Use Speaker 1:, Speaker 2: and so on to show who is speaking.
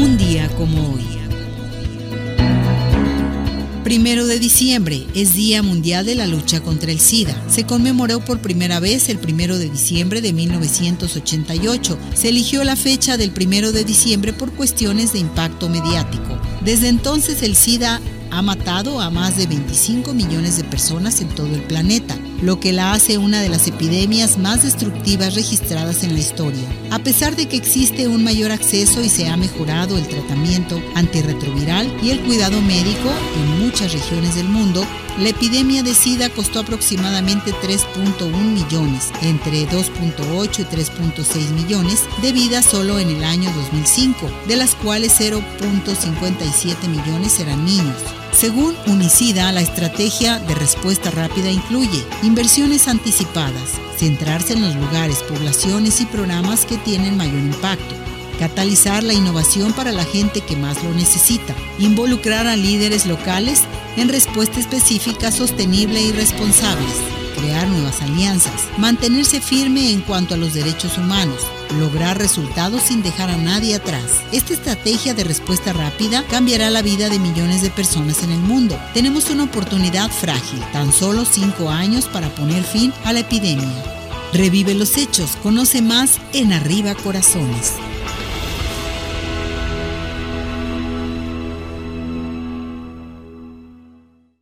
Speaker 1: Un día como hoy. Primero de diciembre es Día Mundial de la Lucha contra el SIDA. Se conmemoró por primera vez el primero de diciembre de 1988. Se eligió la fecha del primero de diciembre por cuestiones de impacto mediático. Desde entonces el SIDA ha matado a más de 25 millones de personas en todo el planeta, lo que la hace una de las epidemias más destructivas registradas en la historia. A pesar de que existe un mayor acceso y se ha mejorado el tratamiento antirretroviral y el cuidado médico en muchas regiones del mundo, la epidemia de SIDA costó aproximadamente 3.1 millones, entre 2.8 y 3.6 millones de vidas solo en el año 2005, de las cuales 0.57 millones eran niños. Según Unicida, la estrategia de respuesta rápida incluye inversiones anticipadas, centrarse en los lugares, poblaciones y programas que tienen mayor impacto, catalizar la innovación para la gente que más lo necesita, involucrar a líderes locales en respuesta específica, sostenible y responsables, crear nuevas alianzas, mantenerse firme en cuanto a los derechos humanos, lograr resultados sin dejar a nadie atrás. Esta estrategia de respuesta rápida cambiará la vida de millones de personas en el mundo. Tenemos una oportunidad frágil, tan solo cinco años para poner fin a la epidemia. Revive los hechos, conoce más en Arriba Corazones.